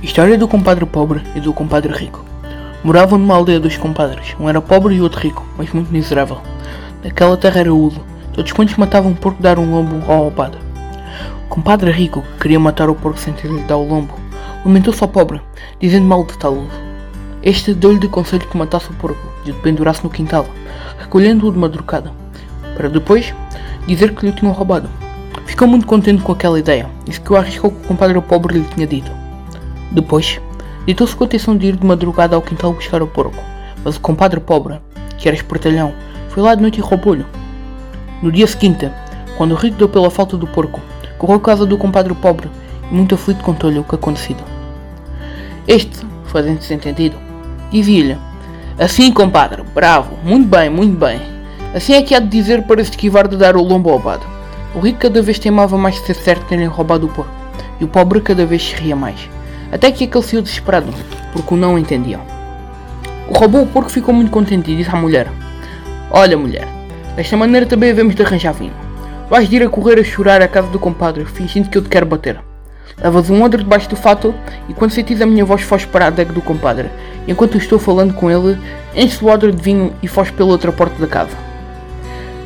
História do compadre pobre e do compadre rico. Moravam numa aldeia dois compadres. Um era pobre e outro rico, mas muito miserável. Naquela terra era ulo. Todos quantos matavam um porco dar um lombo ao roubado. O compadre rico, que queria matar o porco sem ter lhe dar o lombo, lamentou-se ao pobre, dizendo mal de tal ulo. Este deu-lhe de conselho que matasse o porco e o pendurasse no quintal, recolhendo-o de madrugada, para depois dizer que lhe o tinham roubado. Ficou muito contente com aquela ideia e a arriscar o que o compadre pobre lhe tinha dito. Depois, ditou-se com a intenção de ir de madrugada ao quintal buscar o porco, mas o compadre pobre, que era espertalhão, foi lá de noite e roubou-lhe. No dia seguinte, quando o rico deu pela falta do porco, correu à casa do compadre pobre e muito aflito contou-lhe o que acontecido. Este, fazendo-se entendido, dizia-lhe: Assim, compadre, bravo, muito bem, muito bem. Assim é que há de dizer para se esquivar de dar o lombo ao bado. O rico cada vez teimava mais ser certo terem roubado o porco, e o pobre cada vez se ria mais. Até que aquele saiu desesperado, porque o não entendiam. O robô o porco ficou muito contente e disse à mulher: Olha, mulher, desta maneira também havemos de arranjar vinho. Vais de ir a correr a chorar à casa do compadre, fingindo que eu te quero bater. Levas um odre debaixo do fato e quando sentires a minha voz foges para a adega do compadre. Enquanto estou falando com ele, enche o odre de vinho e foges pela outra porta da casa.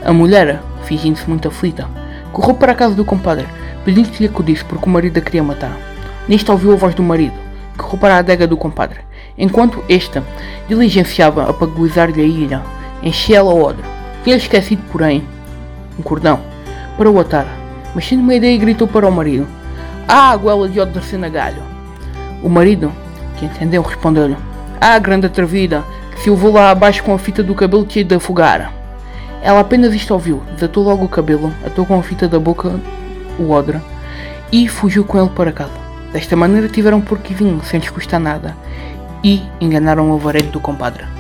A mulher, fingindo-se muito aflita, correu para a casa do compadre, pedindo que lhe acudisse porque o marido a queria matar. Neste ouviu a voz do marido, que correu para a adega do compadre, enquanto esta diligenciava a paguizar-lhe a ilha, enchia-la odre. Tinha esquecido, porém, um cordão, para o atar, mas sendo uma ideia gritou para o marido, Ah, goela de odre sem galho! O marido, que entendeu, respondeu-lhe, Ah, grande atrevida, que se eu vou lá abaixo com a fita do cabelo te hei de afogar. Ela apenas isto ouviu, desatou logo o cabelo, atou com a fita da boca o odre e fugiu com ele para casa. Desta maneira tiveram porco e vinho sem lhes custar nada e enganaram o avareiro do compadre.